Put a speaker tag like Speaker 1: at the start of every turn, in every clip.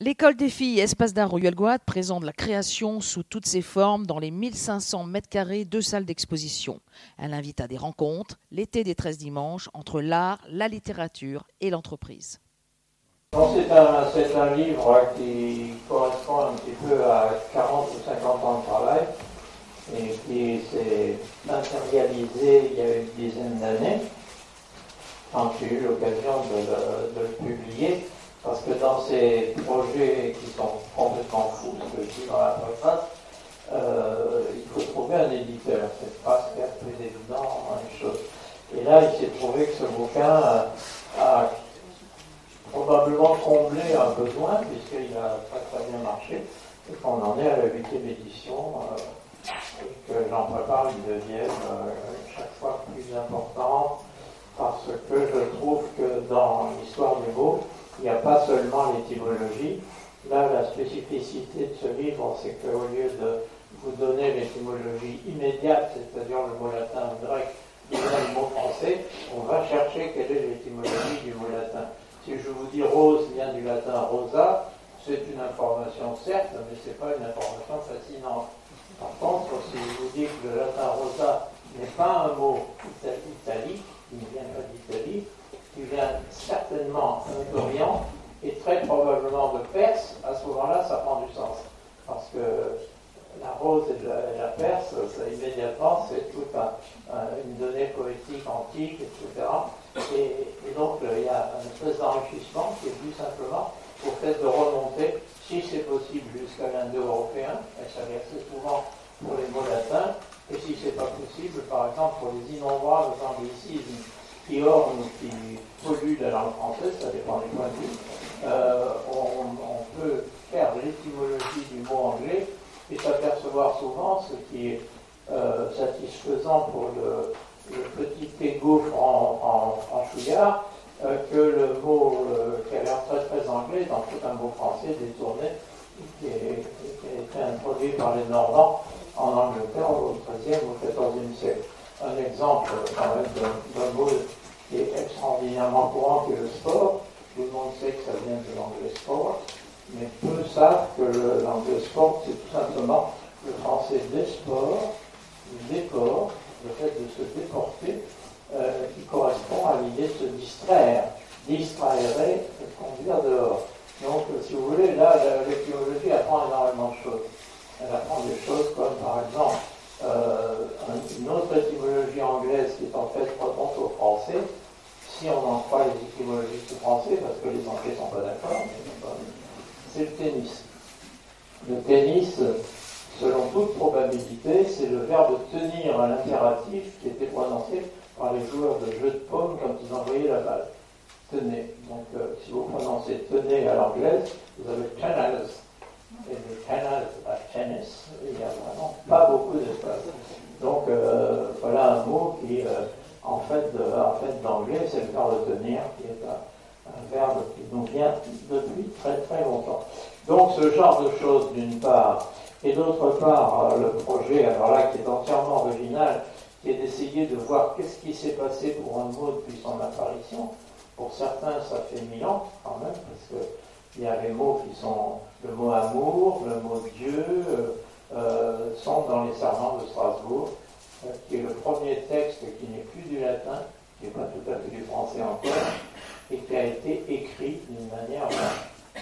Speaker 1: L'école des filles Espace d'art Royal Guad présente la création sous toutes ses formes dans les 1500 mètres carrés de salles d'exposition. Elle invite à des rencontres, l'été des 13 dimanches, entre l'art, la littérature et l'entreprise.
Speaker 2: C'est un, livre qui correspond un petit peu à 40 ou 50 ans de travail et qui s'est matérialisé il y a une dizaine d'années quand j'ai eu l'occasion de, le publier. Parce que dans ces projets qui sont complètement fous, ce que je dis dans la préface, euh, il faut trouver un éditeur. C'est pas ce plus évident une chose. Et là, il s'est trouvé que ce bouquin a, probablement comblé un besoin, puisqu'il a très très bien marché, et qu'on en est à la huitième édition, euh, et que j'en prépare une deuxième euh, chaque fois plus importante, parce que je trouve que dans l'histoire du mot, il n'y a pas seulement l'étymologie. Là, la spécificité de ce livre, c'est qu'au lieu de vous donner l'étymologie immédiate, c'est-à-dire le mot latin ou grec, le mot français, on va chercher quelle est l'étymologie du mot latin. Si je vous dis rose vient du latin rosa, c'est une information certes, mais ce n'est pas une information fascinante. Par contre, si je vous dis que le latin rosa n'est pas un mot italique, il ne vient pas d'Italie, qui vient certainement d'Orient et très probablement de Perse, à ce moment-là, ça prend du sens. Parce que la rose et la, Perse, immédiatement, c'est toute une donnée poétique antique, etc. Et, donc, il y a un espèce d'enrichissement qui est plus simplement au fait de remonter, si c'est possible, jusqu'à l'indo-européen, et ça assez souvent pour les mots latins, et si c'est pas possible, par exemple, pour les innombrables anglicismes qui ornent ou qui polluent la langue française, ça dépend des points de vue, euh, on, peut faire l'étymologie du mot anglais et s'apercevoir souvent ce qui est euh, satisfaisant pour le, petit égo en, en, euh, que le mot qui a l'air très très anglais dans tout un mot français détourné qui, a été introduit par les Normands en Angleterre au XIIIe ou XIVe siècle. Un exemple même d'un mot qui est extraordinairement courant qui est le sport. Tout le monde sait que ça vient de l'anglais sport, mais peu savent que l'anglais sport, c'est tout simplement le français des sports, du décor, le fait de se déporter, euh, qui correspond à l'idée de se distraire. Distraire, conduire dehors. Donc, si vous voulez, là, l'étymologie apprend énormément de choses. Elle apprend des choses comme, par exemple, euh, une autre étymologie anglaise qui est en fait propre au français, si on en croit les étymologistes français, parce que les Anglais ne sont pas d'accord, c'est le tennis. Le tennis, selon toute probabilité, c'est le verbe tenir à l'impératif qui était prononcé par les joueurs de jeu de paume quand ils envoyaient la balle. Tenez. Donc, euh, si vous prononcez tenez à l'anglaise, vous avez tennis et le canal à tennis, il n'y a vraiment pas beaucoup d'espace. Donc euh, voilà un mot qui, euh, en fait, en fait d'anglais, c'est le verbe tenir, qui est un, verbe qui nous vient depuis très très longtemps. Donc ce genre de choses d'une part, et d'autre part euh, le projet, alors là qui est entièrement original, qui est d'essayer de voir qu'est-ce qui s'est passé pour un mot depuis son apparition. Pour certains, ça fait mille ans quand même, parce que il y a les mots qui sont le mot amour, le mot Dieu, euh, euh, sont dans les serments de Strasbourg, qui est le premier texte qui n'est plus du latin, qui n'est pas tout à fait du français encore, et qui a été écrit d'une manière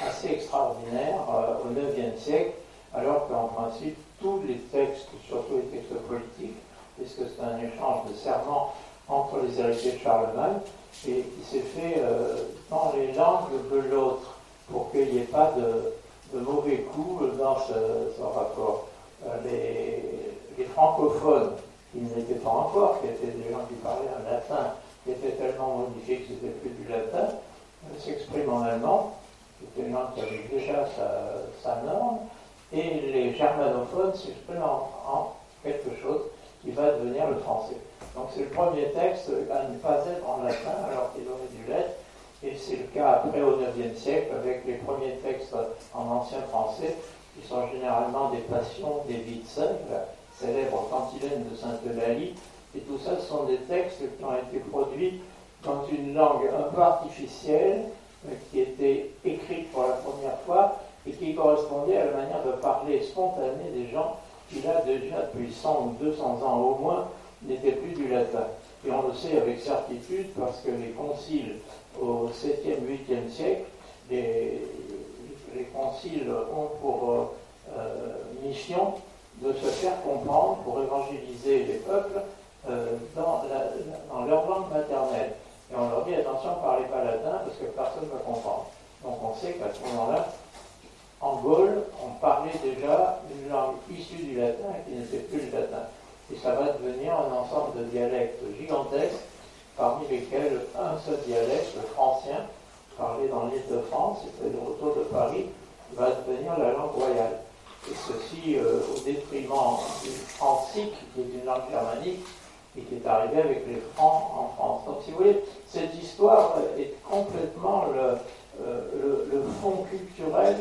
Speaker 2: assez extraordinaire au IXe siècle, alors qu'en principe, tous les textes, surtout les textes politiques, puisque c'est un échange de serments entre les héritiers de Charlemagne, et qui s'est fait dans les langues de l'autre pour qu'il n'y ait pas de, mauvais coups dans ce, rapport. Euh, les, francophones, qui n'étaient pas encore, qui étaient des gens qui parlaient un latin, qui était tellement modifié que c'était plus du latin, euh, s'expriment en allemand, c'était des gens qui avaient déjà sa, norme, et les germanophones s'expriment en, quelque chose qui va devenir le français. Donc c'est le premier texte à ne pas être en latin alors qu'il aurait dû l'être, et c'est le cas après au IXe siècle avec les premiers textes en ancien français qui sont généralement des passions des Witzen, la célèbre cantilène de Sainte-Eulalie. Et tout ça, ce sont des textes qui ont été produits dans une langue un peu artificielle, euh, qui était écrite pour la première fois qui correspondait à la manière de parler spontanée des gens qui, là, déjà depuis 100 ou 200 ans au moins, n'étaient plus du latin. Et on le sait avec certitude parce que les conciles au 7e, 8e siècle, les, conciles ont pour euh, mission de se faire comprendre pour évangéliser les peuples euh, dans, leur langue maternelle. Et on leur dit attention, ne parlez pas latin parce que personne ne va comprendre. Donc on sait qu'à ce moment-là, en Gaule, on parlait déjà une langue issue du latin qui n'était plus le latin. Et ça va devenir un ensemble de dialectes gigantesques, parmi lesquels un seul dialecte, le francien, parlé dans l'île de France, et le retour de Paris, va devenir la langue royale. Et ceci euh, au détriment du francique, qui est une langue germanique, et qui est arrivé avec les Francs en France. Donc si vous voulez, cette histoire est complètement le, euh, fond culturel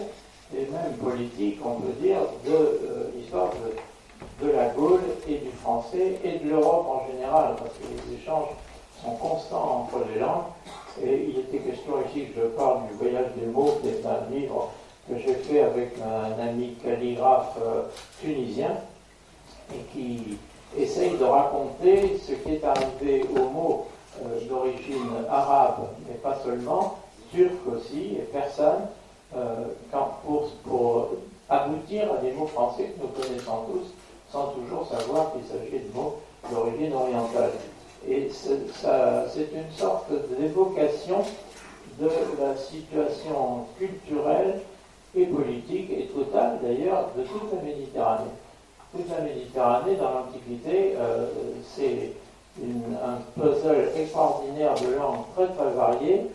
Speaker 2: et même politique, on peut dire, de euh, l'histoire de, de, la Gaule et du français et de l'Europe en général, parce que les échanges sont constants entre les langues. Et il était question ici que je parle du voyage des mots, qui est un livre que j'ai fait avec un ami calligraphe euh, tunisien, et qui essaye de raconter ce qui est arrivé aux mots d'origine arabe, mais pas seulement, turc aussi, et persane, euh, pour, pour, aboutir à des mots français que nous connaissons tous, sans toujours savoir qu'il s'agit de mots d'origine orientale. Et c'est une sorte d'évocation de la situation culturelle et politique, et totale d'ailleurs, de toute la Méditerranée. Toute la Méditerranée, dans l'Antiquité, euh, c'est un puzzle extraordinaire de langues très très variées,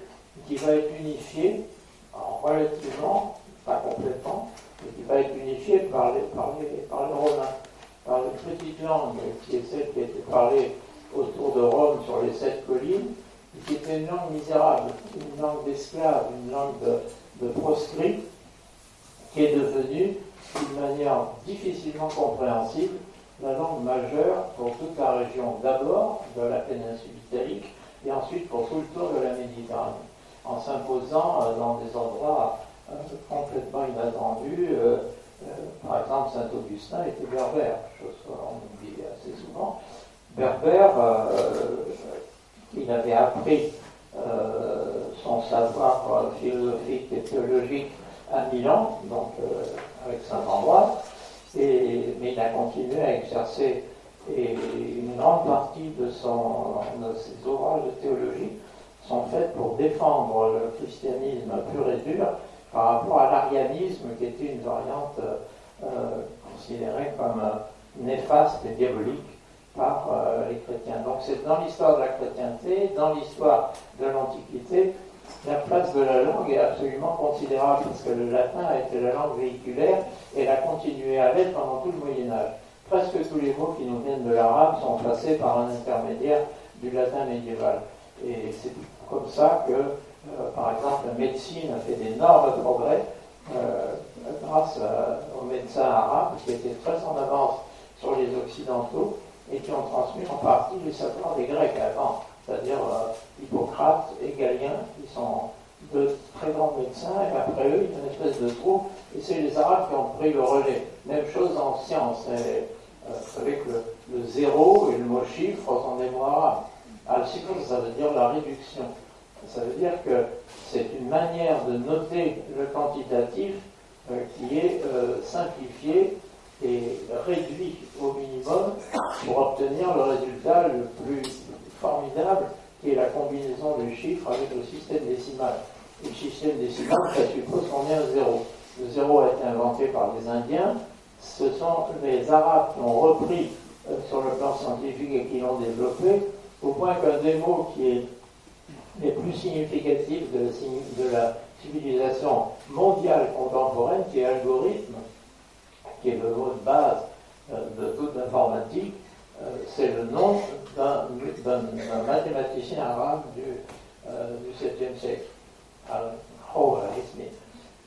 Speaker 2: qui va être unifié relativement, pas complètement, mais qui va être unifié par les, par par les Romains, par une petite langue qui est celle qui a été parlée autour de Rome sur les sept collines, qui était une langue misérable, une langue d'esclaves, une langue de proscrits, qui est devenue d'une manière difficilement compréhensible la langue majeure pour toute la région d'abord de la péninsule italique et ensuite pour tout le tour de la Méditerranée en s'imposant euh, dans des endroits euh, complètement inattendus. Euh, par exemple, Saint-Augustin était berbère, chose qu'on oublie assez souvent. Berbère, avait appris son savoir philosophique et théologique à Milan, donc avec Saint-Ambroise, mais il a continué à exercer et une grande partie de, son, de ses de théologie sont faites pour défendre le christianisme pur et dur par rapport à l'arianisme qui était une variante euh, considérée comme euh, néfaste et diabolique par euh, les chrétiens. Donc c'est dans l'histoire de la chrétienté, dans l'histoire de l'Antiquité, la place de la langue est absolument considérable parce que le latin a été la langue véhiculaire et elle a continué à l'être pendant tout le Moyen Âge. Presque tous les mots qui nous viennent de l'arabe sont passés par un intermédiaire du latin médiéval. Et c'est comme ça que, euh, par exemple, la médecine a fait d'énormes progrès euh, grâce aux médecins arabes qui étaient très en avance sur les Occidentaux et qui ont transmis en partie les savoirs des Grecs avant, c'est-à-dire euh, Hippocrate et Galien, qui sont de très grands médecins, et après eux, il y a une espèce de trou, et c'est les Arabes qui ont pris le relais. Même chose en science. vous savez le, zéro et le mot chiffre arabes. Al-Sifr, ça veut dire la réduction. Ça veut dire que c'est une manière de noter le quantitatif euh, qui est euh, simplifié et réduit au minimum pour obtenir le résultat le plus formidable qui est la combinaison des chiffres avec le système décimal. le système décimal, ça suppose qu'on ait un zéro. Le zéro a été inventé par les Indiens. Ce sont les Arabes qui ont repris euh, sur le plan scientifique et qui l'ont développé au point qu'un des mots qui est les plus significatifs de la, civilisation mondiale contemporaine, qui est algorithme, qui est le mot de base euh, de toute l'informatique, euh, c'est le nom d'un mathématicien arabe du, euh, du 7e siècle, al-Khwarizmi.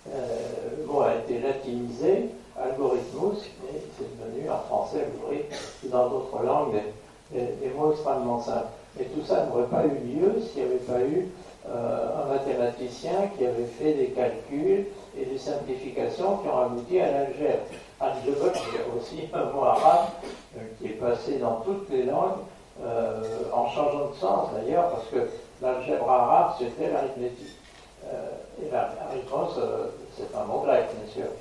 Speaker 2: le mot a été latinisé, algorithmus, et c'est devenu en français, vous voyez, dans d'autres langues, des, mots extrêmement simples. Et tout ça n'aurait pas eu lieu s'il n'y avait pas eu un mathématicien qui avait fait des calculs et des simplifications qui ont abouti à l'algèbre. Algèbre, c'est aussi un mot arabe qui est passé dans toutes les langues, en changeant de sens d'ailleurs, parce que l'algèbre arabe, c'était l'arithmétique. et l'arithmos, c'est un mot grec, bien sûr.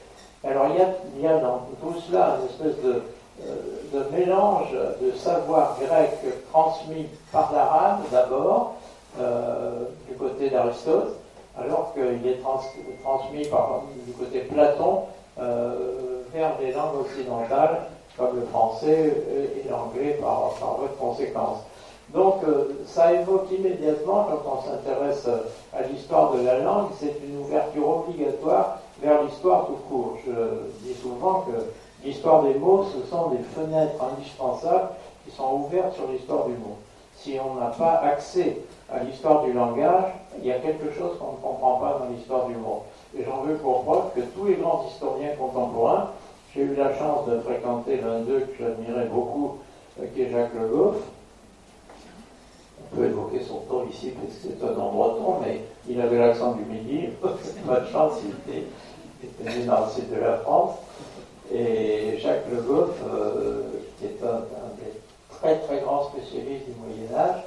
Speaker 2: Alors il y a, dans tout cela une espèce de, euh, mélange de savoir grec transmis par l'arabe d'abord, euh, du côté d'Aristote, alors qu'il est transmis par, du côté Platon euh, vers des langues occidentales comme le français et l'anglais par, par votre conséquence. Donc ça évoque immédiatement, quand on s'intéresse à l'histoire de la langue, c'est une ouverture obligatoire vers l'histoire tout court. Je dis souvent que l'histoire des mots, ce sont des fenêtres indispensables qui sont ouvertes sur l'histoire du mot. Si on n'a pas accès à l'histoire du langage, il y a quelque chose qu'on ne comprend pas dans l'histoire du mot. Et j'en veux pour preuve que tous les grands historiens contemporains, j'ai eu la chance de fréquenter l'un d'eux que j'admirais beaucoup, euh, qui est Jacques Le Goff. Peut évoquer son ton ici parce que c'est un endroit breton, mais il avait l'accent du midi, pas de chance, il était né dans le sud de la France. Et Jacques Le Goff, euh, qui est un, des très très grands spécialistes du Moyen Âge,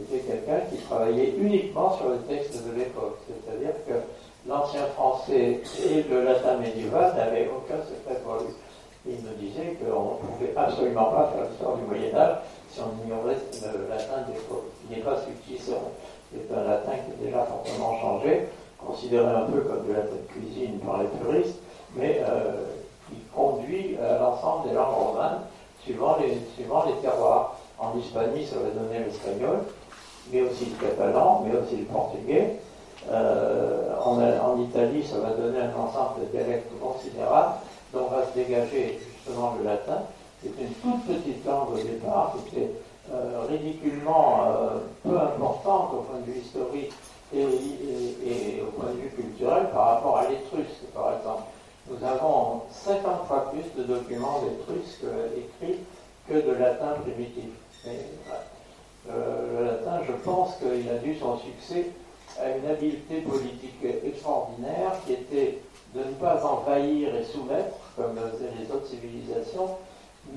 Speaker 2: était quelqu'un qui travaillait uniquement sur le texte de l'époque. C'est-à-dire que l'ancien français et le latin médiéval n'avaient aucun secret pour lui. Il me disait qu'on ne pouvait absolument pas faire l'histoire du Moyen Âge si on ignorait le latin. Il n'est pas suffisant. C'est un latin qui est déjà fortement changé considéré un peu comme de la cuisine par les puristes, mais euh, qui conduit à l'ensemble des langues romanes suivant les, suivant les terroirs. En Hispanie, ça va donner l'espagnol, mais aussi le catalan, mais aussi le portugais. Euh, en, en, Italie, ça va donner un ensemble de dialectes considérable, dont va se dégager justement le latin. C'est une toute petite langue au départ, qui était euh, ridiculement peu importante au point de vue historique et, au point de vue culturel par rapport à l'étrusque, par exemple. Nous avons 50 fois plus de documents d'étrusque écrits que de latin primitif. Euh, le latin, je pense qu'il a dû son succès à une habileté politique extraordinaire qui était de ne pas envahir et soumettre, comme les autres civilisations,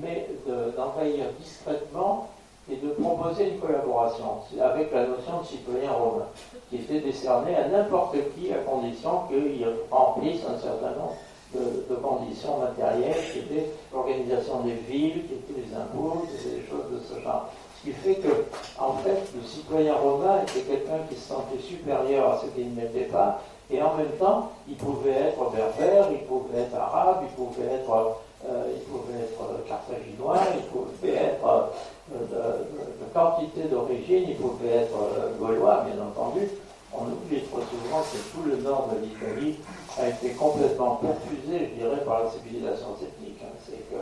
Speaker 2: mais d'envahir discrètement et de proposer une collaboration avec la notion de citoyen romain, qui était décernée à n'importe qui à condition qu'il remplisse un certain nombre de, conditions matérielles, qui étaient l'organisation des villes, qui étaient les impôts, qui étaient des choses de ce genre. Ce qui fait que, en fait, le citoyen romain était quelqu'un qui se sentait supérieur à ce qu'il n'était pas, et en même temps, il pouvait être berbère, il pouvait être arabe, il pouvait être, il pouvait être carthaginois, il pouvait être de, quantité d'origine, il pouvait être euh, gaulois, bien entendu. On oublie trop souvent que tout le nord de l'Italie a été complètement perfusé, je dirais, par la civilisation ethnique. Hein. C'est que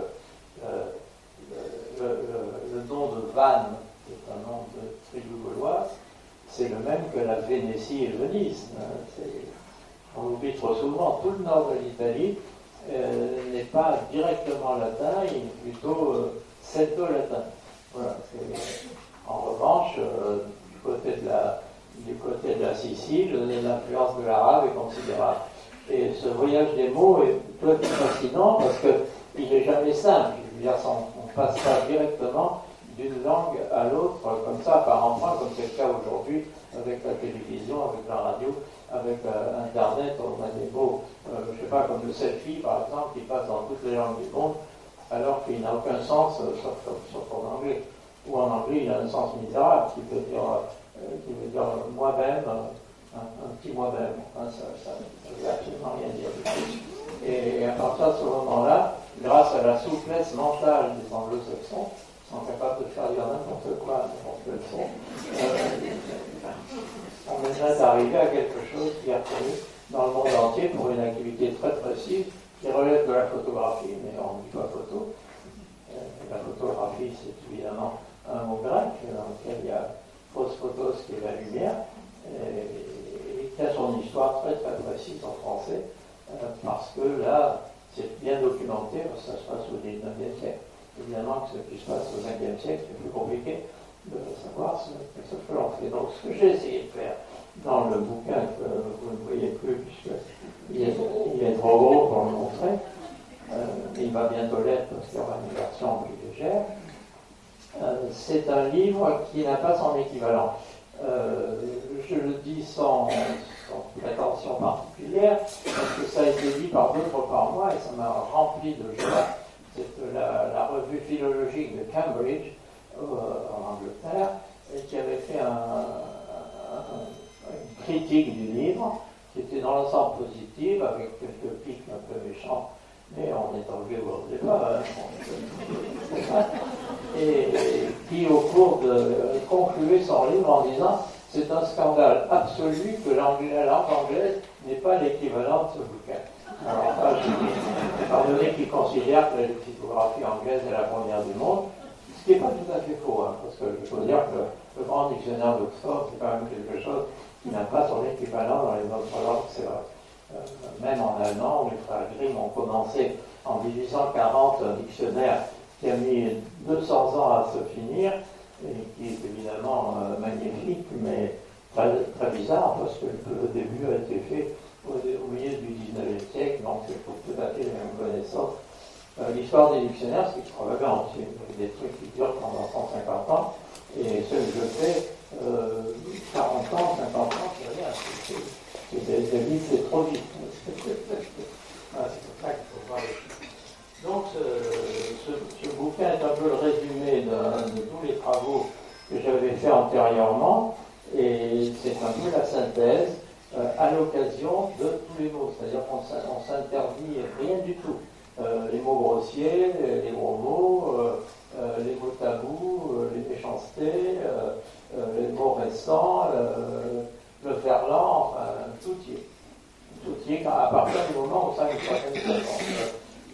Speaker 2: euh, le, nom de Vannes, qui est un nom de tribu gauloise, c'est le même que la Vénétie et Venise. Hein. On oublie trop souvent, tout le nord de l'Italie euh, n'est pas directement latin, il est plutôt euh, celto-latin. En revanche, euh, du, côté de la, du côté Sicile, l'influence de l'arabe est considérable. Et ce voyage des mots est fait fascinant parce qu'il n'est jamais simple. Je veux dire, on ne passe pas directement d'une langue à l'autre comme ça, par emprunt, comme c'est le cas aujourd'hui avec la télévision, avec la radio, avec euh, Internet. On a des mots, euh, je ne sais pas, comme le selfie par exemple, qui passe dans toutes les langues du monde alors qu'il n'a aucun sens, euh, sauf, en anglais. Ou en anglais, il a un sens misérable qui veut dire, dire moi-même, un, petit moi-même. ça ne veut absolument rien dire Et, à partir de ce moment-là, grâce à la souplesse mentale des anglo-saxons, sont capables de faire dire n'importe quoi, n'importe quel son, on est d'arriver à quelque chose qui est reconnu dans le monde entier pour une activité très précise qui relève de la photographie, mais on ne dit pas photo. Euh, la photographie, c'est évidemment un mot grec dans lequel il y a fausse photos qui est la lumière, et, qui a son histoire très très précise en français, euh, parce que là, c'est bien documenté, ça se passe au 19e siècle. Évidemment que ce qui se passe au 20e siècle, c'est plus compliqué de savoir ce que l'on fait. Donc ce que j'ai essayé de faire dans le bouquin que vous ne voyez plus, puisqu'il est, il est trop gros pour le montrer. Euh, il va bientôt l'être parce qu'il y aura une version plus légère. Euh, c'est un livre qui n'a pas son équivalent. Euh, je le dis sans, prétention particulière, parce que ça a été dit par d'autres par moi et ça m'a rempli de joie. C'est la, revue philologique de Cambridge, en Angleterre, et qui avait fait une critique du livre, qui était dans l'ensemble positive, avec quelques pics un peu méchants mais on est enlevé au départ. Hein. et, qui, au cours de concluait son livre en disant c'est un scandale absolu que la langue anglaise n'est pas l'équivalent de ce bouquin. Alors, étant donné qu'il considère que la typographie anglaise est la première du monde, ce qui n'est pas tout à fait faux, hein, parce que je faut dire que le grand dictionnaire d'Oxford, c'est quand même quelque chose qui n'a pas son équivalent dans les autres langues, c'est vrai. Euh, même en allemand, les frères Grimm ont commencé en 1840 un dictionnaire qui a mis 200 ans à se finir et qui est évidemment euh, magnifique, mais très, très, bizarre parce que le début a été fait au, milieu du 19e siècle, donc c'est pour tout à fait les mêmes connaissances. Euh, l'histoire des dictionnaires, c'est extravagant. C'est des trucs qui durent pendant 150 ans. Et ce que je fais, 40 ans, 50 ans, c'est rien. C'est vite, c'est trop vite. C'est pour ça qu'il faut voir Donc, ce, bouquin est un peu le résumé de, tous les travaux que j'avais fait antérieurement, et c'est un peu la synthèse euh, à l'occasion de tous les mots. C'est-à-dire qu'on s'interdit rien du tout. Euh, les mots grossiers, les mots, euh, les mots tabous, les méchancetés, les mots récents, le verlan, enfin, tout y est. Tout y est à partir du moment où ça certaine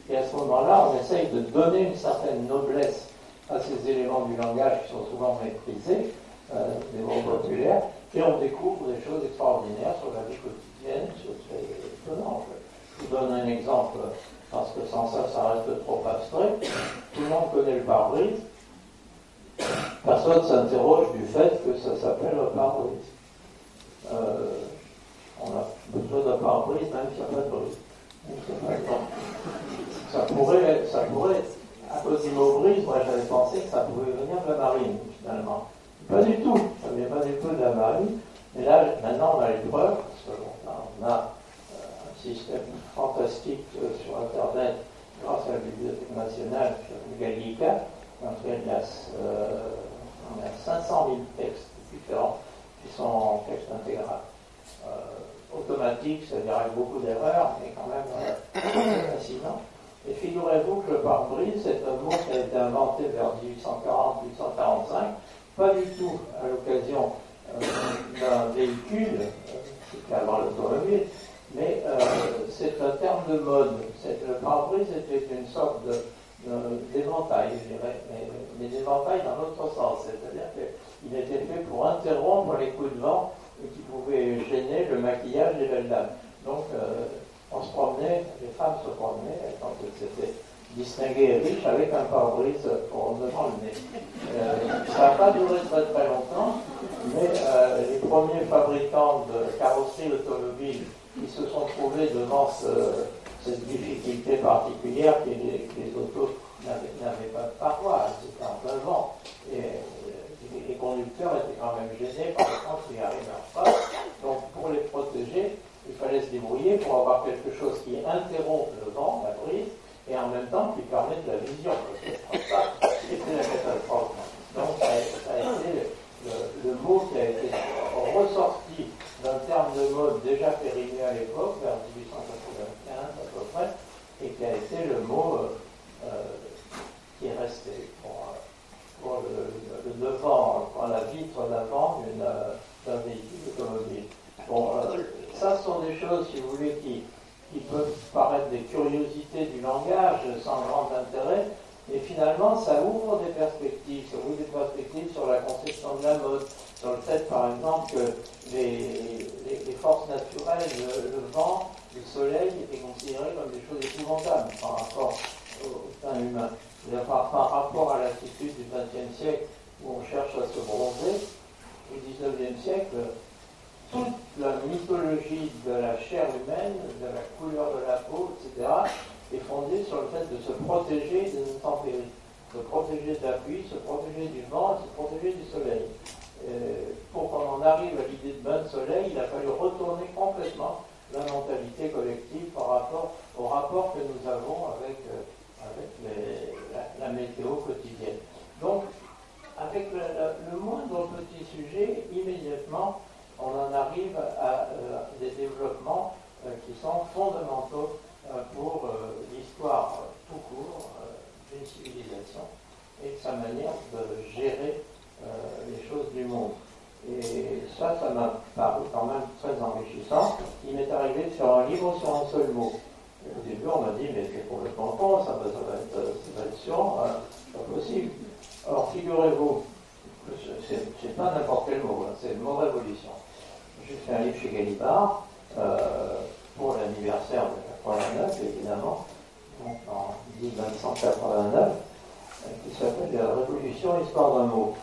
Speaker 2: Et à ce moment-là, on essaye de donner une certaine noblesse à ces éléments du langage qui sont souvent méprisés, euh, des mots populaires, et on découvre des choses extraordinaires sur la vie quotidienne, c'est étonnant. Je vous donne un exemple, parce que sans ça, ça reste trop abstrait. Tout le monde connaît le pare-brise. Personne s'interroge du fait que ça s'appelle un pare-brise. Euh, on a besoin d'un pare-brise, même s'il n'y a pas de brise. Ça pourrait, ça pourrait, à cause du mot brise, moi j'avais pensé que ça pouvait venir de la marine, finalement. Pas du tout, ça ne vient pas du tout de la marine. Mais là, maintenant, on a les preuves, parce qu'on a, euh, un système fantastique euh, sur Internet grâce à la Bibliothèque nationale, Gallica, dans lequel il y a, on a 500 000 textes différents qui sont en texte intégral. Euh, automatique, c'est-à-dire avec beaucoup d'erreurs, mais quand même euh, fascinant. Et figurez-vous que le pare-brise, c'est un mot qui a été inventé vers 1840-1845, pas du tout à l'occasion euh, d'un véhicule, qui avant l'automobile, mais c'est un terme de mode. Le pare-brise était une sorte d'éventail, je dirais, mais, mais d'éventail dans l'autre sens, c'est-à-dire que il était fait pour interrompre les coups de vent qui pouvaient gêner le maquillage des belles dames. Donc, euh, on se promenait, les femmes se promenaient, quand elles s'étaient distinguées et riches, avec un pare-brise pour devant le nez. Euh, ça n'a pas duré très très longtemps, mais euh, les premiers fabricants de carrosseries automobiles qui se sont trouvés devant cette difficulté particulière que les, autos n'avaient pas de paroi, c'était en plein vent. Et, les conducteurs étaient quand même gênés par le temps qu'ils arrivent pas. Donc pour les protéger, il fallait se débrouiller pour avoir quelque chose qui interrompt le vent, la brise, et en même temps qui permette la vision. Parce c'était. Donc ça a, été le, mot qui a été ressorti d'un terme de mode déjà périmé à l'époque, vers 1895 à peu près, et qui a été le mot euh, euh, qui est resté pour, pour le, le devant, la vitre d'avant d'un véhicule automobile. Bon, euh, ça sont des choses, si vous voulez, qui, qui peuvent paraître des curiosités du langage sans grand intérêt, et finalement, ça ouvre des perspectives. Ça ouvre des perspectives sur la conception de la mode, sur le fait, par exemple, que les, forces naturelles, le, vent, le soleil, étaient considérées comme des choses épouvantables par rapport au sein humain. Par, par, rapport à l'attitude du XXe siècle où on cherche à se bronzer, au XIXe siècle, toute la mythologie de la chair humaine, de la couleur de la peau, etc., est fondée sur le fait de se protéger des intempéries, se protéger de la pluie, se protéger du vent, et se protéger du soleil. Euh, pour qu'on en arrive à l'idée de bain de soleil, il a fallu retourner complètement la mentalité collective par rapport au rapport que nous avons avec, euh, avec la, météo quotidienne. Donc, avec le, moindre petit sujet, immédiatement, on en arrive à euh, des développements qui sont fondamentaux pour l'histoire tout court d'une civilisation et de sa manière de gérer les choses du monde. Et ça, ça m'a paru quand même très enrichissant. Il m'est arrivé de faire un livre sur un seul mot. au début, on m'a dit, mais c'est complètement con, ça, va, ça va être, ça va être chiant, hein, pas possible. Alors, figurez-vous, c'est pas n'importe quel mot, hein, c'est le mot révolution. J'ai fait un livre chez Galibard euh, pour l'anniversaire de 89, évidemment, donc en 1989, qui s'appelle La Révolution, histoire d'un mot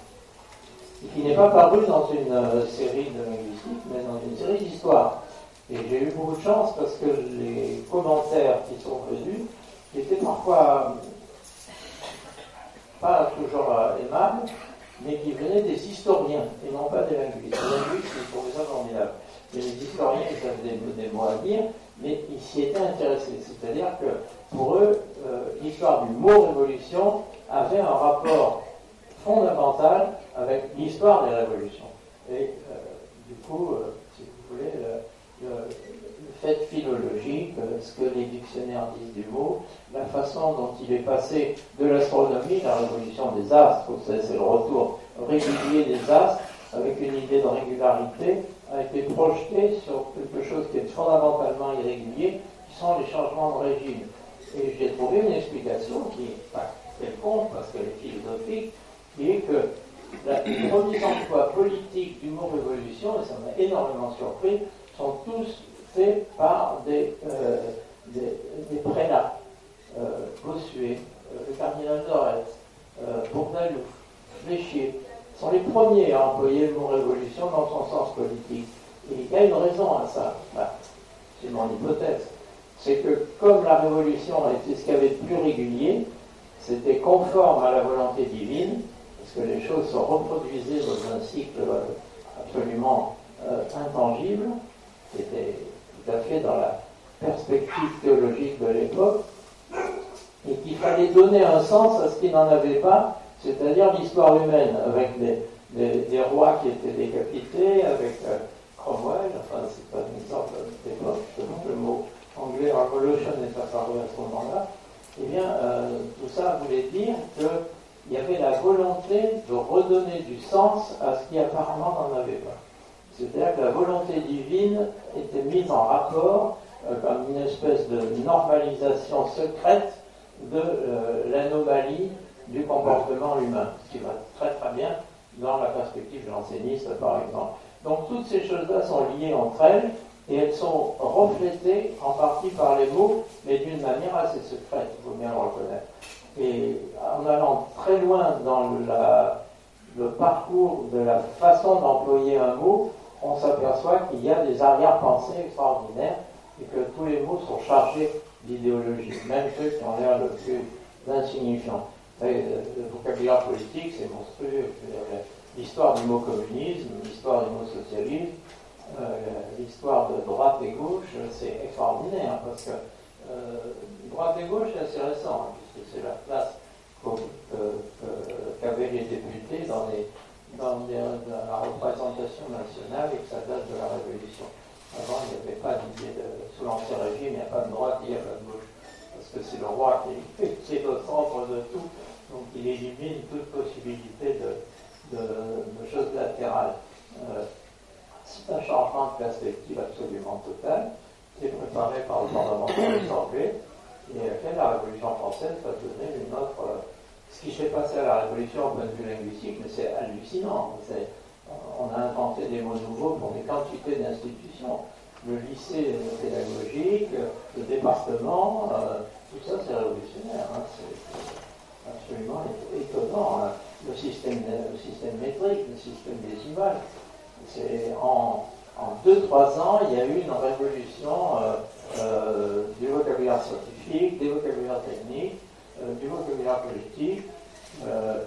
Speaker 2: qui n'est pas paru dans une euh, série de linguistique, mais dans une série d'histoire. Et j'ai eu beaucoup de chance parce que les commentaires qui sont venus étaient parfois pas toujours euh, aimables, mais qui venaient des historiens et non pas des linguistes. Les linguistes, ils trouvaient ça formidable. Mais les historiens, ils avaient des, mots à dire, mais ils s'y étaient intéressés. C'est-à-dire que pour eux, euh, l'histoire du mot révolution avait un rapport fondamental avec l'histoire des révolutions. Et euh, du coup, euh, si vous voulez, le, fait philologique, euh, ce que les dictionnaires disent du mot, la façon dont il est passé de l'astronomie, la révolution des astres, c'est le retour régulier des astres, avec une idée de régularité, a été projeté sur quelque chose qui est fondamentalement irrégulier, qui sont les changements de régime. Et j'ai trouvé une explication qui est pas quelconque, parce qu'elle est philosophique, qui est que les premiers emplois politiques du mot révolution, et ça m'a énormément surpris, sont tous faits par des, euh. Euh, Bossuet, euh, le cardinal Dorès, euh, Bourdalouf, Fléchier, sont les premiers à employer le mot révolution dans son sens politique. Et il y a une raison à ça. c'est mon hypothèse. C'est que comme la révolution était ce qu'il y avait de plus régulier, c'était conforme à la volonté divine, que les choses se reproduisaient dans un cycle absolument euh, intangible, qui était tout à fait dans la perspective théologique de l'époque, et qu'il fallait donner un sens à ce qui n'en avait pas, c'est-à-dire l'histoire humaine, avec des, rois qui étaient décapités, avec euh, Cromwell, enfin c'est pas un exemple d'époque, le mot anglais revolution est apparu à ce moment-là, eh bien, euh, tout ça voulait dire que il y avait la volonté de redonner du sens à ce qui apparemment n'en avait pas. C'est-à-dire que la volonté divine était mise en rapport euh, comme une espèce de normalisation secrète de euh, l'anomalie du comportement humain, ce qui va très très bien dans la perspective janséniste par exemple. Donc toutes ces choses-là sont liées entre elles et elles sont reflétées en partie par les mots, mais d'une manière assez secrète, il faut bien le reconnaître. Et en allant très loin dans le parcours de la façon d'employer un mot, on s'aperçoit qu'il y a des arrière-pensées extraordinaires et que tous les mots sont chargés d'idéologie, même ceux qui ont l'air le plus insignifiants. Le vocabulaire politique, c'est monstrueux. L'histoire du mot communisme, l'histoire du mot socialisme, euh, l'histoire de droite et gauche, c'est extraordinaire parce que euh, droite et gauche, c'est assez récent. Hein c'est la place qu'avaient les députés dans, la représentation nationale et que ça date de la Révolution. Avant, il n'y avait pas d'idée de. Sous l'Ancien Régime, il n'y a pas de droite, il n'y a pas de gauche. Parce que c'est le roi qui est le centre de tout, donc il élimine toute possibilité de, choses latérales. Euh, c'est un changement de perspective absolument total, qui est préparé par le parlementaire anglais et laquelle la Révolution française va donner une autre. Euh, ce qui s'est passé à la Révolution au point de vue linguistique, mais c'est hallucinant. on a inventé des mots nouveaux pour des quantités d'institutions. Le lycée pédagogique, le département, euh, tout ça c'est révolutionnaire. Hein. c'est absolument étonnant. Hein. Le, système, le système métrique, le système décimal. En, en 2-3 ans, il y a eu une révolution. Euh, du vocabulaire scientifique, des vocabulaires techniques, du vocabulaire politique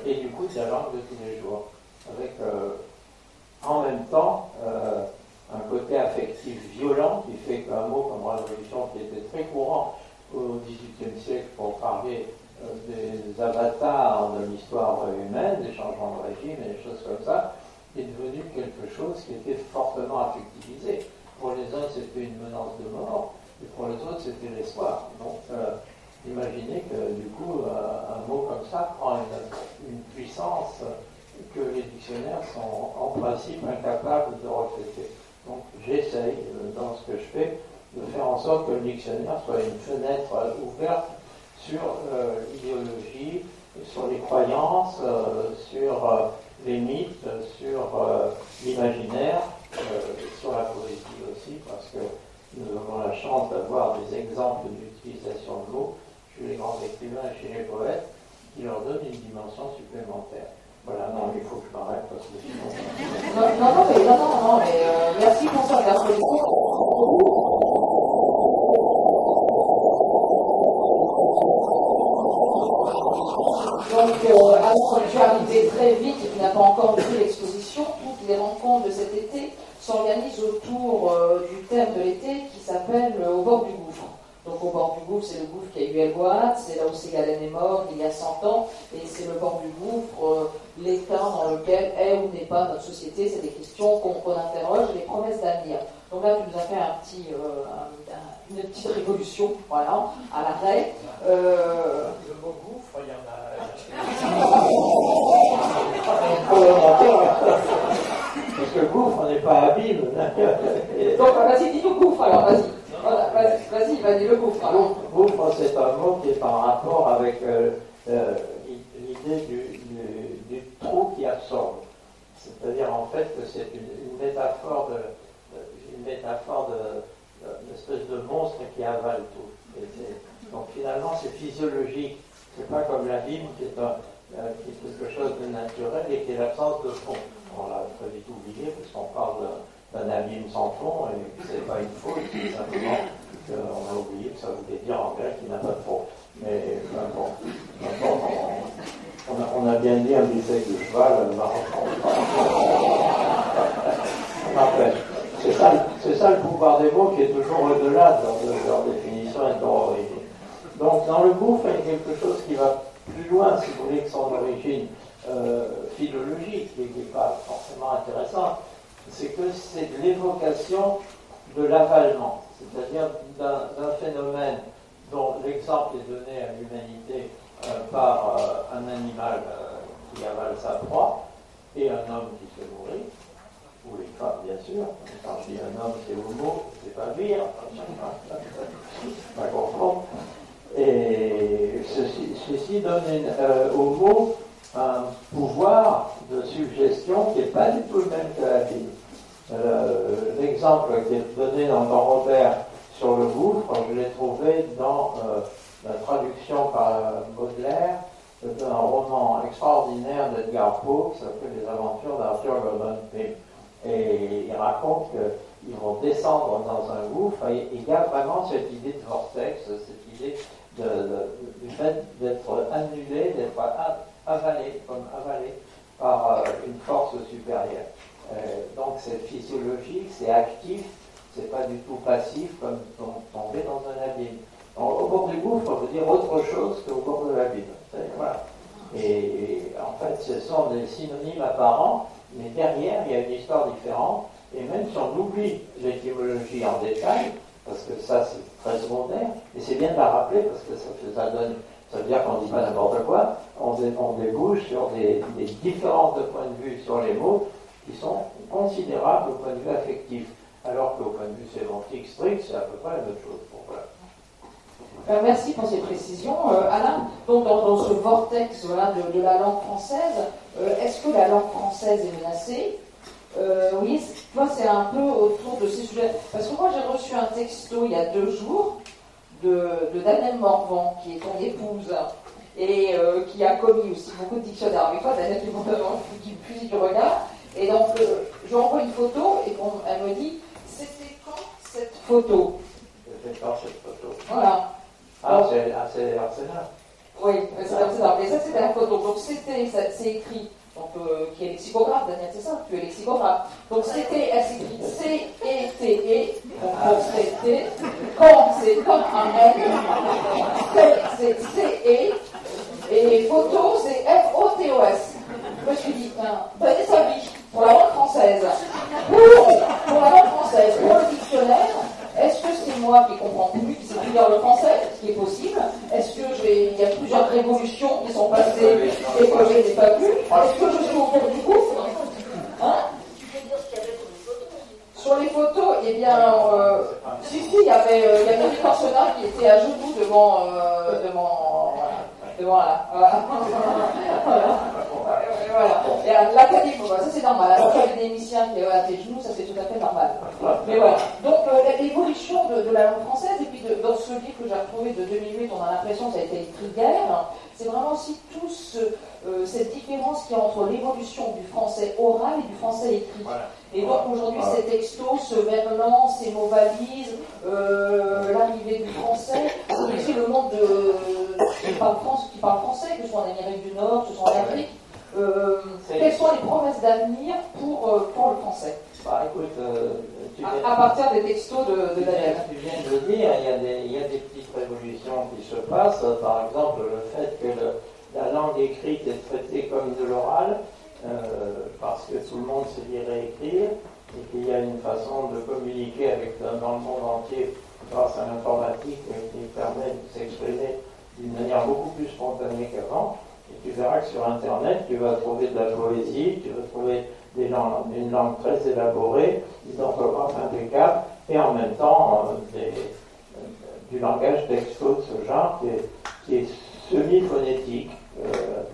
Speaker 2: et du coup de la langue de tous les jours. Avec en même temps un côté affectif violent qui fait qu'un mot comme révolution qui était très courant au XVIIIe siècle pour parler euh, des avatars de l'histoire humaine, des changements de régime et des choses comme ça, est devenu quelque chose qui était fortement affectivisé. Pour les uns, c'était une menace de mort, et pour les autres, c'était l'espoir. Donc, euh, imaginez que du coup, euh, un mot comme ça prend une, puissance que les dictionnaires sont en principe incapables de refléter. Donc, j'essaye, dans ce que je fais, de faire en sorte que le dictionnaire soit une fenêtre ouverte sur euh, l'idéologie, sur les croyances, euh, sur euh, les mythes, sur l'imaginaire, sur la poésie aussi, parce que nous avons la chance d'avoir des exemples d'utilisation de mots chez les grands écrivains et chez les poètes qui leur donnent une dimension supplémentaire. Voilà, non, il faut que je m'arrête parce que sinon.
Speaker 1: Non, non, mais, non, non, mais merci pour ça, Donc, euh, alors tu es arrivé très vite et tu n'as pas encore vu l'exposition, toutes les rencontres de cet été s'organisent autour euh, du thème de l'été qui s'appelle euh, Au bord du gouffre. Donc, au bord du gouffre, c'est le gouffre qui a eu Elgoat, c'est là où Ségalène est mort il y a 100 ans, et c'est le bord du gouffre, l'état dans lequel est ou n'est pas notre société. C'est des questions qu'on interroge, les promesses d'avenir. Donc là, tu nous as fait un petit, une petite révolution, voilà, à l'arrêt.
Speaker 2: Euh... Le mot gouffre, il y en a. Parce que gouffre n'est pas abîme.
Speaker 1: Donc vas-y, dis le gouffre alors, vas-y. Vas-y, vas-y, le gouffre. Alors.
Speaker 2: Gouffre, c'est un mot qui est en rapport avec euh, euh, l'idée du, du, du, trou qui absorbe. C'est-à-dire en fait que c'est une, une, métaphore de, une métaphore de espèce de monstre qui avale tout. donc finalement, c'est physiologique. C'est pas comme l'abîme qui est, un, qui est quelque chose de naturel et qui est l'absence de fond. On l'a très vite oublié parce qu'on parle d'un abîme sans fond et c'est pas une faute, c'est simplement qu'on a oublié que ça voulait dire en grec qu'il n'a pas de fond. Mais bon, on, a, bien dit un bisec de cheval, rappelle. C'est ça, ça, le pouvoir des mots qui est toujours au-delà de leur, définition et de leur origine. Donc dans le gouffre, il y a quelque chose qui va plus loin, si vous voulez, que son origine euh, philologique, qui n'est pas forcément intéressante, c'est que c'est l'évocation de l'avalement, c'est-à-dire d'un phénomène dont l'exemple est donné à l'humanité euh, par euh, un animal qui avale sa proie et un homme qui se nourrit ou les femmes, bien sûr. Quand je dis un homme, c'est homo, c'est pas vire, pas comprendre. Et ceci, donne euh, au mot un pouvoir de suggestion qui n'est pas du tout le même que la vie. Euh, l'exemple qui est donné dans, dans, Robert sur le gouffre, je l'ai trouvé dans euh, la traduction par Baudelaire d'un roman extraordinaire d'Edgar Poe qui s'appelle Les aventures d'Arthur Gordon Pym. Et il raconte qu'ils vont descendre dans un gouffre et il y a vraiment cette idée de vortex, cette idée du fait d'être annulé, d'être avalé, comme avalé par euh, une force supérieure. Euh, donc c'est physiologique, c'est actif, c'est pas du tout passif comme tomber dans un abîme. au bord du gouffre, on veut dire autre chose qu'au bord de l'abîme. Voilà. et, en fait, ce sont des synonymes apparents mais derrière, il y a une histoire différente. Et même si on oublie l'étymologie en détail, parce que ça c'est très secondaire, et c'est bien de la rappeler parce que ça, donne, ça veut dire qu'on ne dit pas n'importe quoi, on, débouche sur des, différences de points de vue sur les mots qui sont considérables au point de vue affectif, alors qu'au point de vue sémantique strict, c'est à peu près la même chose.
Speaker 1: Euh, merci pour ces précisions. Euh, Alain, donc dans, ce vortex de, la langue française, euh, est-ce que la langue française est menacée? Oui, toi c'est un peu autour de ces sujets. Parce que moi j'ai reçu un texto il y a deux jours de, de Daniel Morvan, qui est ton épouse, et qui a commis aussi beaucoup de dictionnaires avec toi, Daniel qui me fusil du regard. Et donc je lui envoie une photo et elle me dit, c'était quand cette photo?
Speaker 2: J'ai pas cette photo?
Speaker 1: Voilà.
Speaker 2: Ah, c'est Arsenal.
Speaker 1: Oui, c'est Arsenal. Et ça, c'était la photo. Donc, c'était, c'est écrit, euh, qui est lexicographe, Daniel, c'est ça Tu es lexicographe. Donc, c'était, elle s'écrit C-E-T-E, pour c'était, quand c'est comme un N, c'est C-E, et photo, c'est F-O-T-O-S. Je me suis dit, donnez sa vie pour la langue française? Pour, pour la langue française, pour le dictionnaire, est-ce que c'est moi qui comprends plus, qui sais plus lire le français, ce qui est possible? Est-ce que il y a plusieurs révolutions qui sont passées et que je n'ai pas vu Est-ce que je suis au cours du gouffre Hein? Sur les photos, eh bien, euh, si, si, il y avait, euh, il y avait qui était à genoux devant, euh, devant, devant là. Voilà. voilà. L'académie, ça c'est normal. L'académicien qui à tes genoux, ça c'est tout à fait normal. Mais voilà. Donc euh, l'évolution de, de, la langue française, et puis de, dans ce livre que j'ai retrouvé de 2008, on a l'impression que ça a été écrit guerre, c'est vraiment aussi tout ce, euh, cette différence qu'il y a entre l'évolution du français oral et du français écrit. Et donc aujourd'hui, ces textos, ce verlan, ces mots valises, euh, l'arrivée du français, c'est aussi le monde de, qui, parle France, qui parle français, que ce soit en Amérique du Nord, que ce soit en Afrique. Euh, quelles sont les promesses d'avenir pour, pour le français?
Speaker 2: Bah, écoute, euh,
Speaker 1: à, partir des textos de, de Daniel.
Speaker 2: Tu viens de le dire, il y, a des, il y, a des, petites révolutions qui se passent. Par exemple, le fait que le, la langue écrite est traitée comme de l'oral, parce que tout le monde sait lire et écrire, et qu'il y a une façon de communiquer avec, dans le monde entier grâce à l'informatique qui permet de s'exprimer d'une manière beaucoup plus spontanée qu'avant. Et tu verras que sur Internet, tu vas trouver de la poésie, tu vas trouver des une langue très élaborée, des orthographes impeccables, et en même temps euh, euh, du langage texto de ce genre qui est, semi-phonétique, euh,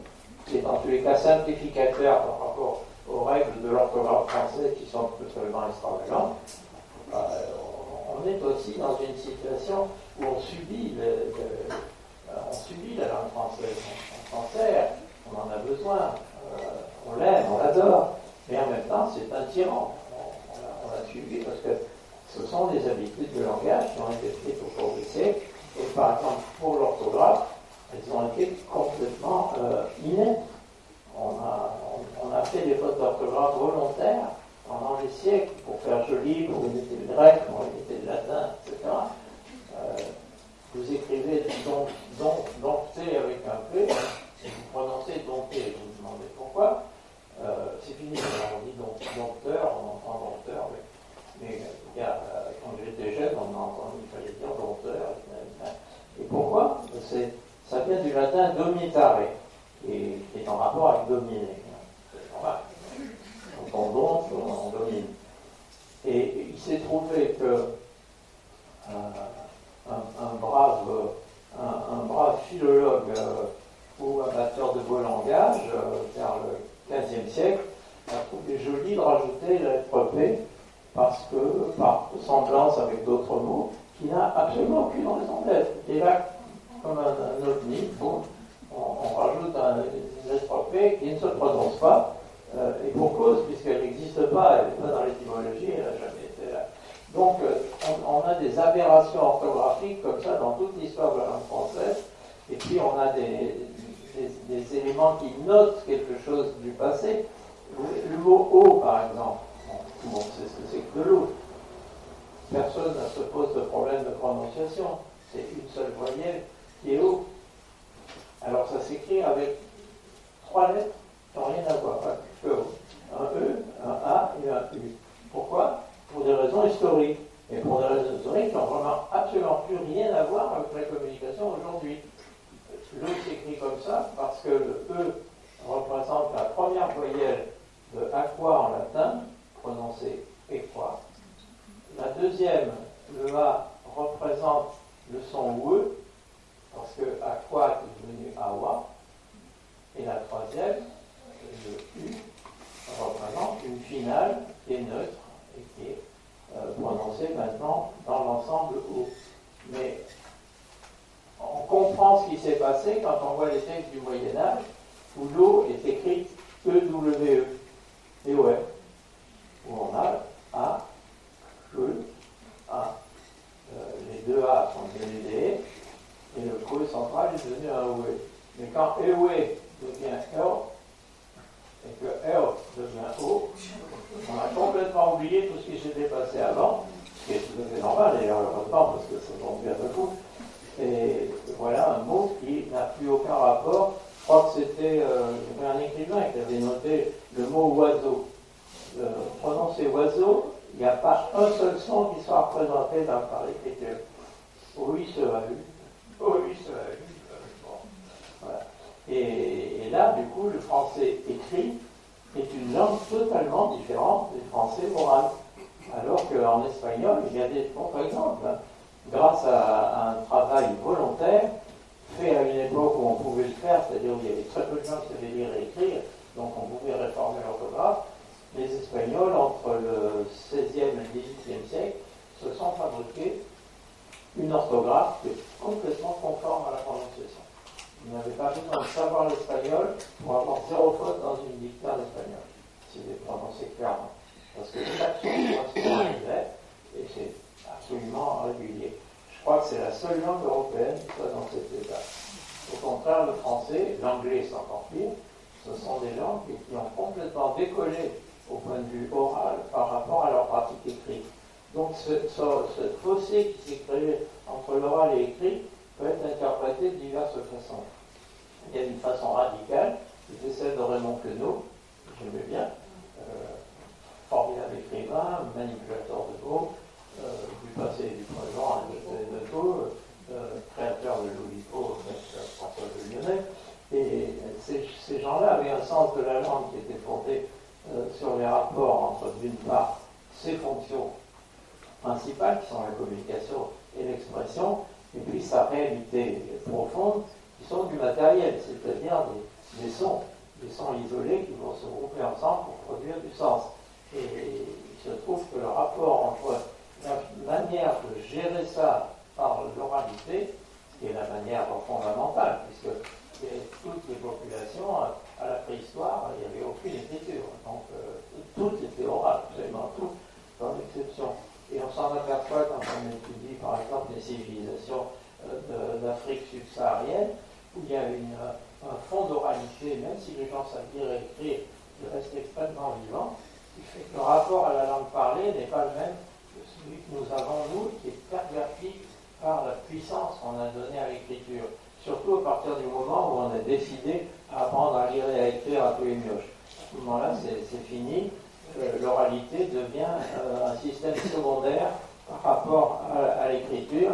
Speaker 2: qui est en tous les cas simplificateur par rapport aux règles de l'orthographe française qui sont absolument extravagantes. on est aussi dans une situation où on subit la langue française, on, s'en sert, on en a besoin, on l'aime, on l'adore, mais en même temps, c'est un tyran. On, l'a subi parce que ce sont des habitudes de langage qui ont été prises au cours des et par exemple, pour l'orthographe, elles ont été complètement euh. On a, fait des fautes d'orthographe volontaires pendant les siècles pour faire joli, pour imiter le grec, pour imiter le latin, etc vous écrivez donc, donc, dompté avec un P, si vous prononcez dompté, vous vous demandez pourquoi, euh, c'est fini. on dit donc, dompteur, on entend dompteur, mais, a, quand j'étais jeune, on a entendu qu'il fallait dire dompteur. Et pourquoi Ça vient du latin domitare, qui est, en rapport avec dominer. C'est normal. Quand on on, domine. Et il s'est trouvé que euh, un, brave, un, brave philologue euh, ou amateur de beau langage, euh, siècle, trouvé joli de rajouter la P parce que, par semblance avec d'autres mots, qui n'a absolument aucune raison d'être. Et là, comme un, ovni, bon, on, rajoute une lettre P qui ne se prononce pas, euh, et pour cause, puisqu'elle n'existe pas, elle n'est pas dans l'étymologie, elle n'a jamais été là. Donc, euh, on, a des aberrations orthographiques comme ça dans toute l'histoire de la langue française, et puis on a des, éléments qui notent quelque chose du passé. Le, mot eau, par exemple, bon, c'est ce que c'est que de l'eau. Personne ne se pose de problème de prononciation. C'est une seule voyelle qui est eau. Alors ça s'écrit avec trois lettres qui n'ont rien à voir. Un E, un A et un U. Pourquoi? Pour des raisons historiques. Et pour des raisons historiques qui n'ont vraiment absolument plus rien à voir avec la communication aujourd'hui. Le s'écrit comme ça parce que le E représente la première voyelle de aqua en latin, prononcée equa. La deuxième, le A, représente le son E, parce que aqua est devenu awa. Et la troisième, le U, représente une finale qui est neutre qui est euh, prononcé maintenant dans l'ensemble haut. Mais comprend ce qui s'est passé quand on voit les textes du Moyen Âge où l'eau est écrite E-W-E, et où on a A, E, A. Euh, les deux A OE central est devenu un OE. Mais quand EOE devient EO, et que EO devient O, on a complètement oublié tout ce qui s'était passé avant, ce qui est tout à fait normal d'ailleurs, heureusement, parce que ça tombe bien de coup. Et voilà un mot qui n'a plus aucun rapport. Je crois que c'était euh, un écrivain qui avait noté le mot oiseau. Euh, prononcer oiseau, il n'y a pas un seul son qui soit représenté dans, par l'écriture. Oui, ce a eu. Oui, ce a eu. Voilà. Et, et, là, du coup, le français écrit est une langue totalement différente du français oral. Alors qu'en espagnol, il y a des contre-exemples. Grâce à, un travail volontaire, fait à une époque où on pouvait le faire, c'est-à-dire où il y avait très peu de gens qui savaient lire et écrire, donc on pouvait réformer l'orthographe, les Espagnols, entre le XVIe et le XVIIIe siècle, se sont fabriqués une orthographe qui est complètement conforme à la prononciation. Ils n'avaient pas besoin de savoir l'espagnol pour avoir zéro faute dans une dictée en espagnol, si c'est prononcé clairement. Parce que chaque son correspond à et c'est absolument régulier. Je crois que c'est la seule langue européenne qui soit dans cet état. Au contraire, le français, l'anglais c'est encore pire, ce sont des langues qui ont complètement décollé au point de vue oral par rapport à leur pratique écrite. Donc ce, fossé qui s'est créé entre l'oral et l'écrit peut être interprété de diverses façons. Il y a une façon radicale, qui celle de Raymond Queneau, que j'aimais bien, euh, formidable écrivain, manipulateur de mots, passé et du présent, de tout, euh, créateur de l'Oulipo, François de Lyonnais. Et ces, gens-là avaient un sens de la langue qui était fondé euh, sur les rapports entre, d'une part, ces fonctions principales, qui sont la communication et l'expression, et puis sa réalité profonde, qui sont du matériel, c'est-à-dire des, sons, des sons isolés qui vont se grouper ensemble pour produire du sens. Et il se trouve que le rapport entre la manière de gérer ça par l'oralité, qui est la manière fondamentale, puisque toutes les populations à la préhistoire, il n'y avait aucune écriture. Donc, euh, tout était oral, absolument tout, sans exception. Et on s'en aperçoit quand on étudie, par exemple, les civilisations euh, d'Afrique subsaharienne, où il y a un fond d'oralité, même si les gens savent lire et écrire, il reste extrêmement vivant, qui fait que le rapport à la langue parlée n'est pas le même celui que nous avons, nous, qui est perverti par la puissance qu'on a donnée à l'écriture surtout à partir du moment où on a décidé à apprendre à lire et à écrire à tous les mioches. À ce moment-là, c'est fini. Euh, l'oralité devient euh, un système secondaire par rapport à, l'écriture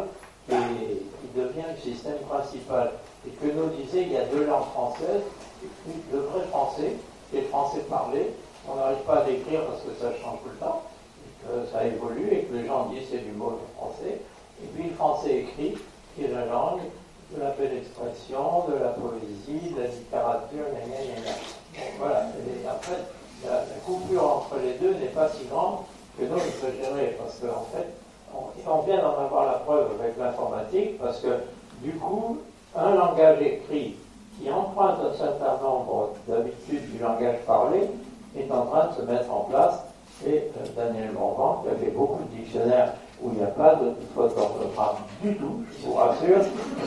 Speaker 2: et qui devient le système principal. Et que nous disait, il y a deux langues françaises, le vrai français et le français parlé. On n'arrive pas à l'écrire parce que ça change tout le temps, ça évolue et que les gens disent c'est du mot français. Et puis le français écrit, qui est la langue de la belle expression, de la poésie, de la littérature, gna gna gna. voilà. Et après, la, coupure entre les deux n'est pas si grande que nous exagérer, parce qu'en fait, on, vient d'en avoir la preuve avec l'informatique, parce que du coup, un langage écrit qui emprunte un certain nombre d'habitudes du langage parlé est en train de se mettre en place. Et euh, Daniel Morvan, qui a fait beaucoup de dictionnaires où il n'y a pas de faute d'orthographe du tout, je vous rassure,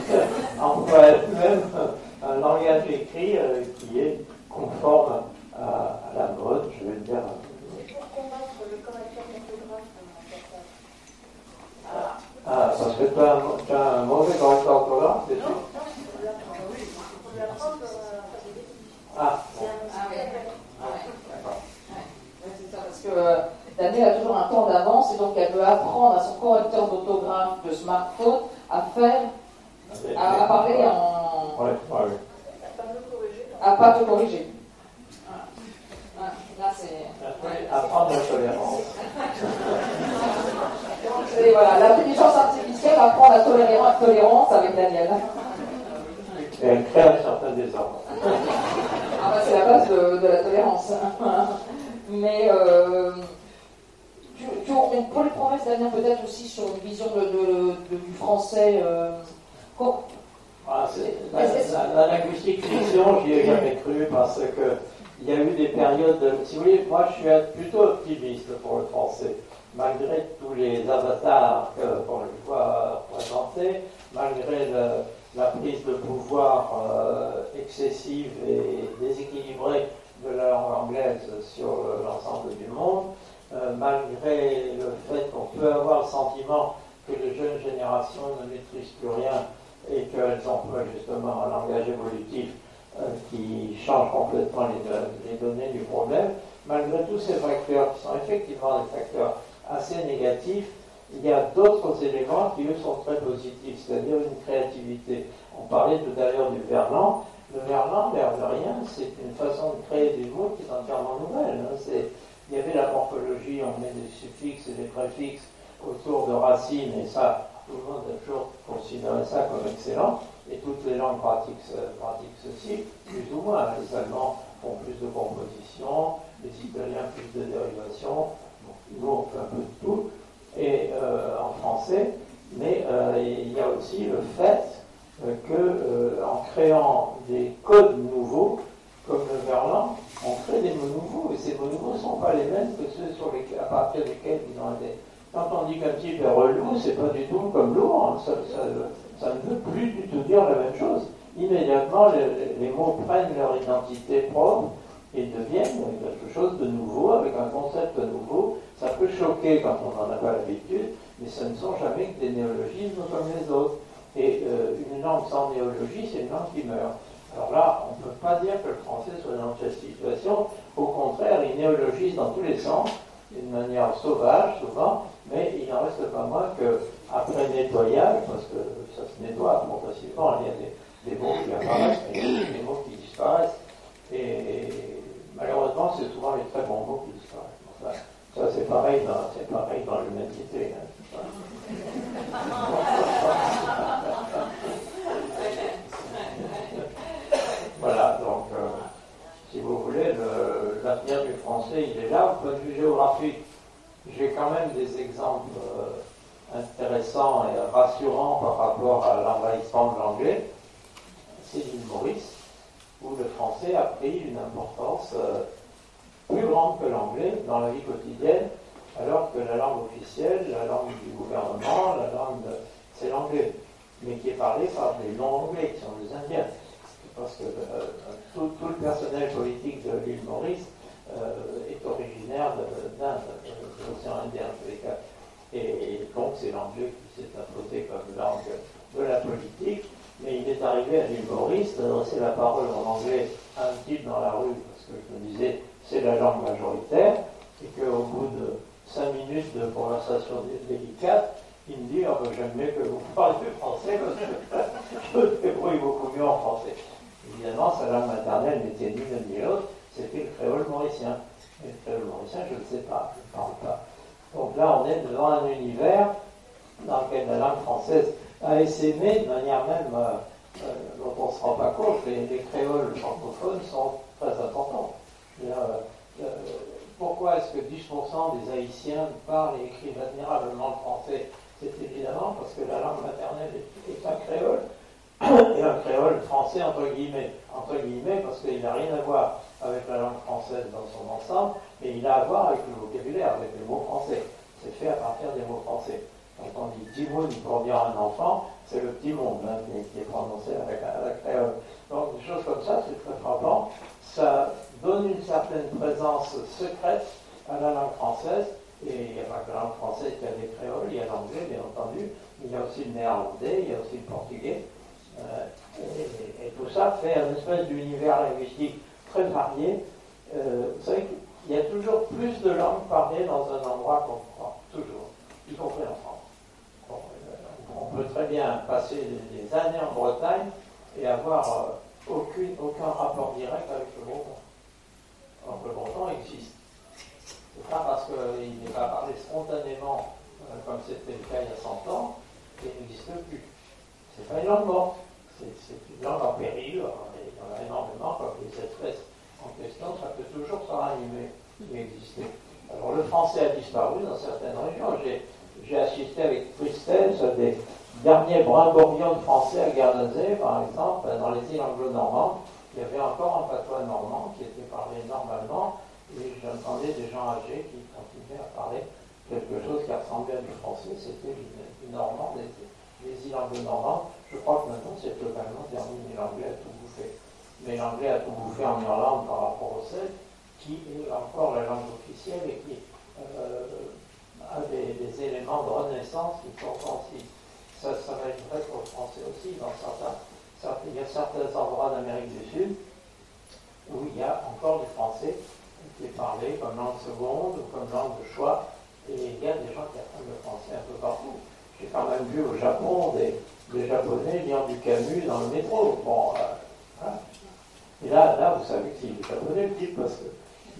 Speaker 2: emploie même un langage écrit euh, qui est conforme à, la mode, je vais dire.
Speaker 3: Pour combattre le correcteur d'orthographe,
Speaker 2: ah, ah, parce que tu as, tu as un mauvais correcteur d'orthographe, c'est
Speaker 3: tout Non, non, pour l'apprendre à faire des
Speaker 2: Ah,
Speaker 1: bon. ah, oui. ah ouais. D'accord. Ouais, c'est ça, parce que. Euh, Daniel a toujours un temps d'avance et donc elle veut apprendre à son correcteur d'autographe de smartphone à faire, à, parler en.
Speaker 2: Ouais, ouais,
Speaker 1: À pas te corriger. Là, c'est.
Speaker 2: Apprendre la tolérance.
Speaker 1: Et voilà, l'intelligence artificielle apprend la tolérance avec Daniel.
Speaker 2: Et elle crée un certain désordre.
Speaker 1: Ah bah, c'est la base de, de la tolérance. Mais. Euh, on peut les promesses, Damien, peut-être aussi sur une vision de, du français. Euh,
Speaker 2: ah, la, linguistique fiction, j'y ai jamais cru parce que il y a eu des périodes. De, si vous voulez, moi je suis plutôt optimiste pour le français, malgré tous les avatars qu'on lui voit présenter, malgré la prise de pouvoir euh, excessive et déséquilibrée de la langue anglaise sur l'ensemble du monde, euh, malgré le fait qu'on peut avoir le sentiment que les jeunes générations ne maîtrisent plus rien et qu'elles emploient justement un langage évolutif euh, qui change complètement les, données du problème, malgré tous ces facteurs qui sont effectivement des facteurs assez négatifs, il y a d'autres éléments qui, eux, sont très positifs, c'est-à-dire une créativité. On parlait tout à l'heure du verlan. Le verlan, l'air de rien, c'est une façon de créer des mots qui est entièrement nouvelle. Hein. Il y avait la morphologie, on met des suffixes et des préfixes autour de racines, et ça, tout le monde a toujours considéré ça comme excellent. Et toutes les langues pratiquent, pratiquent ceci, plus ou moins. Les Allemands font plus de composition, les Italiens plus de dérivation, nous on fait un peu de tout et euh, en français, mais euh, il y a aussi le fait euh, que en créant des codes nouveaux, comme le verlan, on crée des mots nouveaux, et ces mots nouveaux ne sont pas les mêmes que ceux à partir desquels ils ont été. Quand on dit qu'un type est relou, c'est pas du tout comme lourd, hein. ça, ne veut plus du tout dire la même chose. Immédiatement, les, les mots prennent leur identité propre et deviennent quelque chose de nouveau, avec un concept nouveau, ça peut choquer quand on n'en a pas l'habitude, mais ce ne sont jamais que des néologismes comme les autres. Et euh, une langue sans néologie, c'est une langue qui meurt. Alors là, on ne peut pas dire que le français soit dans cette situation. Au contraire, il néologise dans tous les sens, d'une manière sauvage souvent, mais il n'en reste pas moins qu'après nettoyage, parce que ça se nettoie progressivement, il y a des, mots qui apparaissent, des mots qui disparaissent. Et malheureusement, c'est souvent les très bons mots qui disparaissent. Ça, c'est pareil dans, c'est pareil dans l'humanité. Hein. voilà, donc, euh, si vous voulez, l'avenir du français, il est là. Au point de vue géographique, j'ai quand même des exemples euh, intéressants et rassurants par rapport à l'envahissement de l'anglais. C'est l'île Maurice, où le français a pris une importance. Euh, plus grande que l'anglais dans la vie quotidienne, alors que la langue officielle, la langue du gouvernement, la langue, c'est l'anglais, mais qui est parlé par des non-anglais, qui sont des Indiens. Parce que euh, tout, le personnel politique de l'île Maurice est originaire d'Inde, de, l'océan Indien en cas. Et, donc c'est l'anglais qui s'est imposé comme langue de la politique. Mais il est arrivé à l'île Maurice d'adresser la parole en anglais à un type dans la rue, parce que je me disais, c'est la langue majoritaire, et qu'au bout de cinq minutes de conversation délicate, il me dit oh, ben, J'aime mieux que vous parliez français parce que je me débrouille beaucoup mieux en français. Évidemment, sa langue maternelle n'était ni l'une ni l'autre, c'était le créole mauricien. Et le créole mauricien, je ne sais pas, je ne parle pas. Donc là, on est devant un univers dans lequel la langue française a essaimé de manière même euh, euh, dont on ne se rend pas compte. Les, les créoles francophones sont très importants. Euh, pourquoi est-ce que 10% des Haïtiens parlent et écrivent admirablement le français? C'est évidemment parce que la langue maternelle est, un créole, et un créole français entre guillemets. Entre guillemets parce qu'il n'a rien à voir avec la langue française dans son ensemble, mais il a à voir avec le vocabulaire, avec les mots français. C'est fait à partir des mots français. Quand on dit timoun pour dire un enfant, c'est le petit monde hein, qui, est prononcé avec la créole. Donc des choses comme ça, c'est très frappant. Ça donne une certaine présence secrète à la langue française. Et il n'y a pas que la langue française qui a des créoles, il y a l'anglais, bien entendu, il y a aussi le néerlandais, il y a aussi le portugais. Euh, et, tout ça fait un espèce d'univers linguistique très varié. Euh, vous savez qu'il y a toujours plus de langues parlées dans un endroit qu'on croit, toujours, y compris en France. Euh, on peut très bien passer des, années en Bretagne et avoir aucune, aucun rapport direct avec le monde donc le breton existe. C'est pas parce qu'il n'est pas parlé spontanément, euh, comme c'était le cas il y a 100 ans, qu'il n'existe plus. C'est pas une langue morte, c'est une langue en péril, en a énormément, comme les espèces en question, ça peut toujours se ranimer, exister. Alors le français a disparu dans certaines régions. J'ai assisté avec tristesse à des derniers brimborions de français à Guernesey, par exemple, dans les îles anglo-normandes, il y avait encore un patois normand qui était parlé normalement, et j'entendais des gens âgés qui continuaient à parler quelque chose qui ressemblait à du français, c'était du normand, des îles anglo-normandes, je crois que maintenant c'est totalement terminé. L'anglais a tout bouffé. Mais l'anglais a tout bouffé en Irlande par rapport au celtes, qui est encore la langue officielle et qui euh, a des, éléments de renaissance qui sont sensibles. Ça, ça va être vrai pour le français aussi. Dans certains, il y a certains endroits d'Amérique du Sud où il y a encore du français qui est parlé comme langue seconde ou comme langue de choix. Et il y a des gens qui apprennent le français un peu partout. J'ai quand même vu au Japon des, des Japonais lire du Camus dans le métro. Bon, euh, hein. Et là, là, vous savez que s'il est japonais, le type, parce qu'il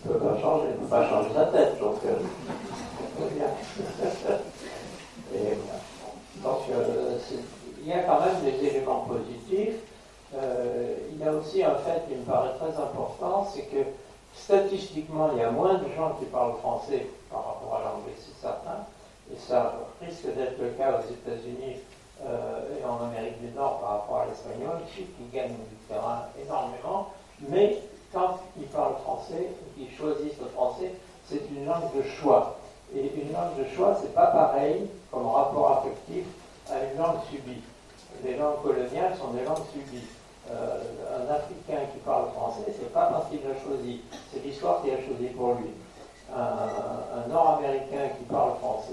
Speaker 2: ne peut pas changer, il ne peut pas changer sa tête. Donc, euh, donc euh, il y a quand même des éléments positifs. il y a aussi un fait qui me paraît très important, c'est que statistiquement, il y a moins de gens qui parlent français par rapport à l'anglais, c'est certain. Et ça risque d'être le cas aux États-Unis euh, et en Amérique du Nord par rapport à l'espagnol, qui gagnent énormément. Mais quand ils parlent français, qu'ils choisissent le français, c'est une langue de choix. Et une langue de choix, c'est pas pareil comme rapport affectif à une langue subie. Les langues coloniales sont des langues subies. Euh, un Africain qui parle français, c'est pas parce qu'il l'a choisi, c'est l'histoire qui a choisi pour lui. Un Nord-Américain qui parle français,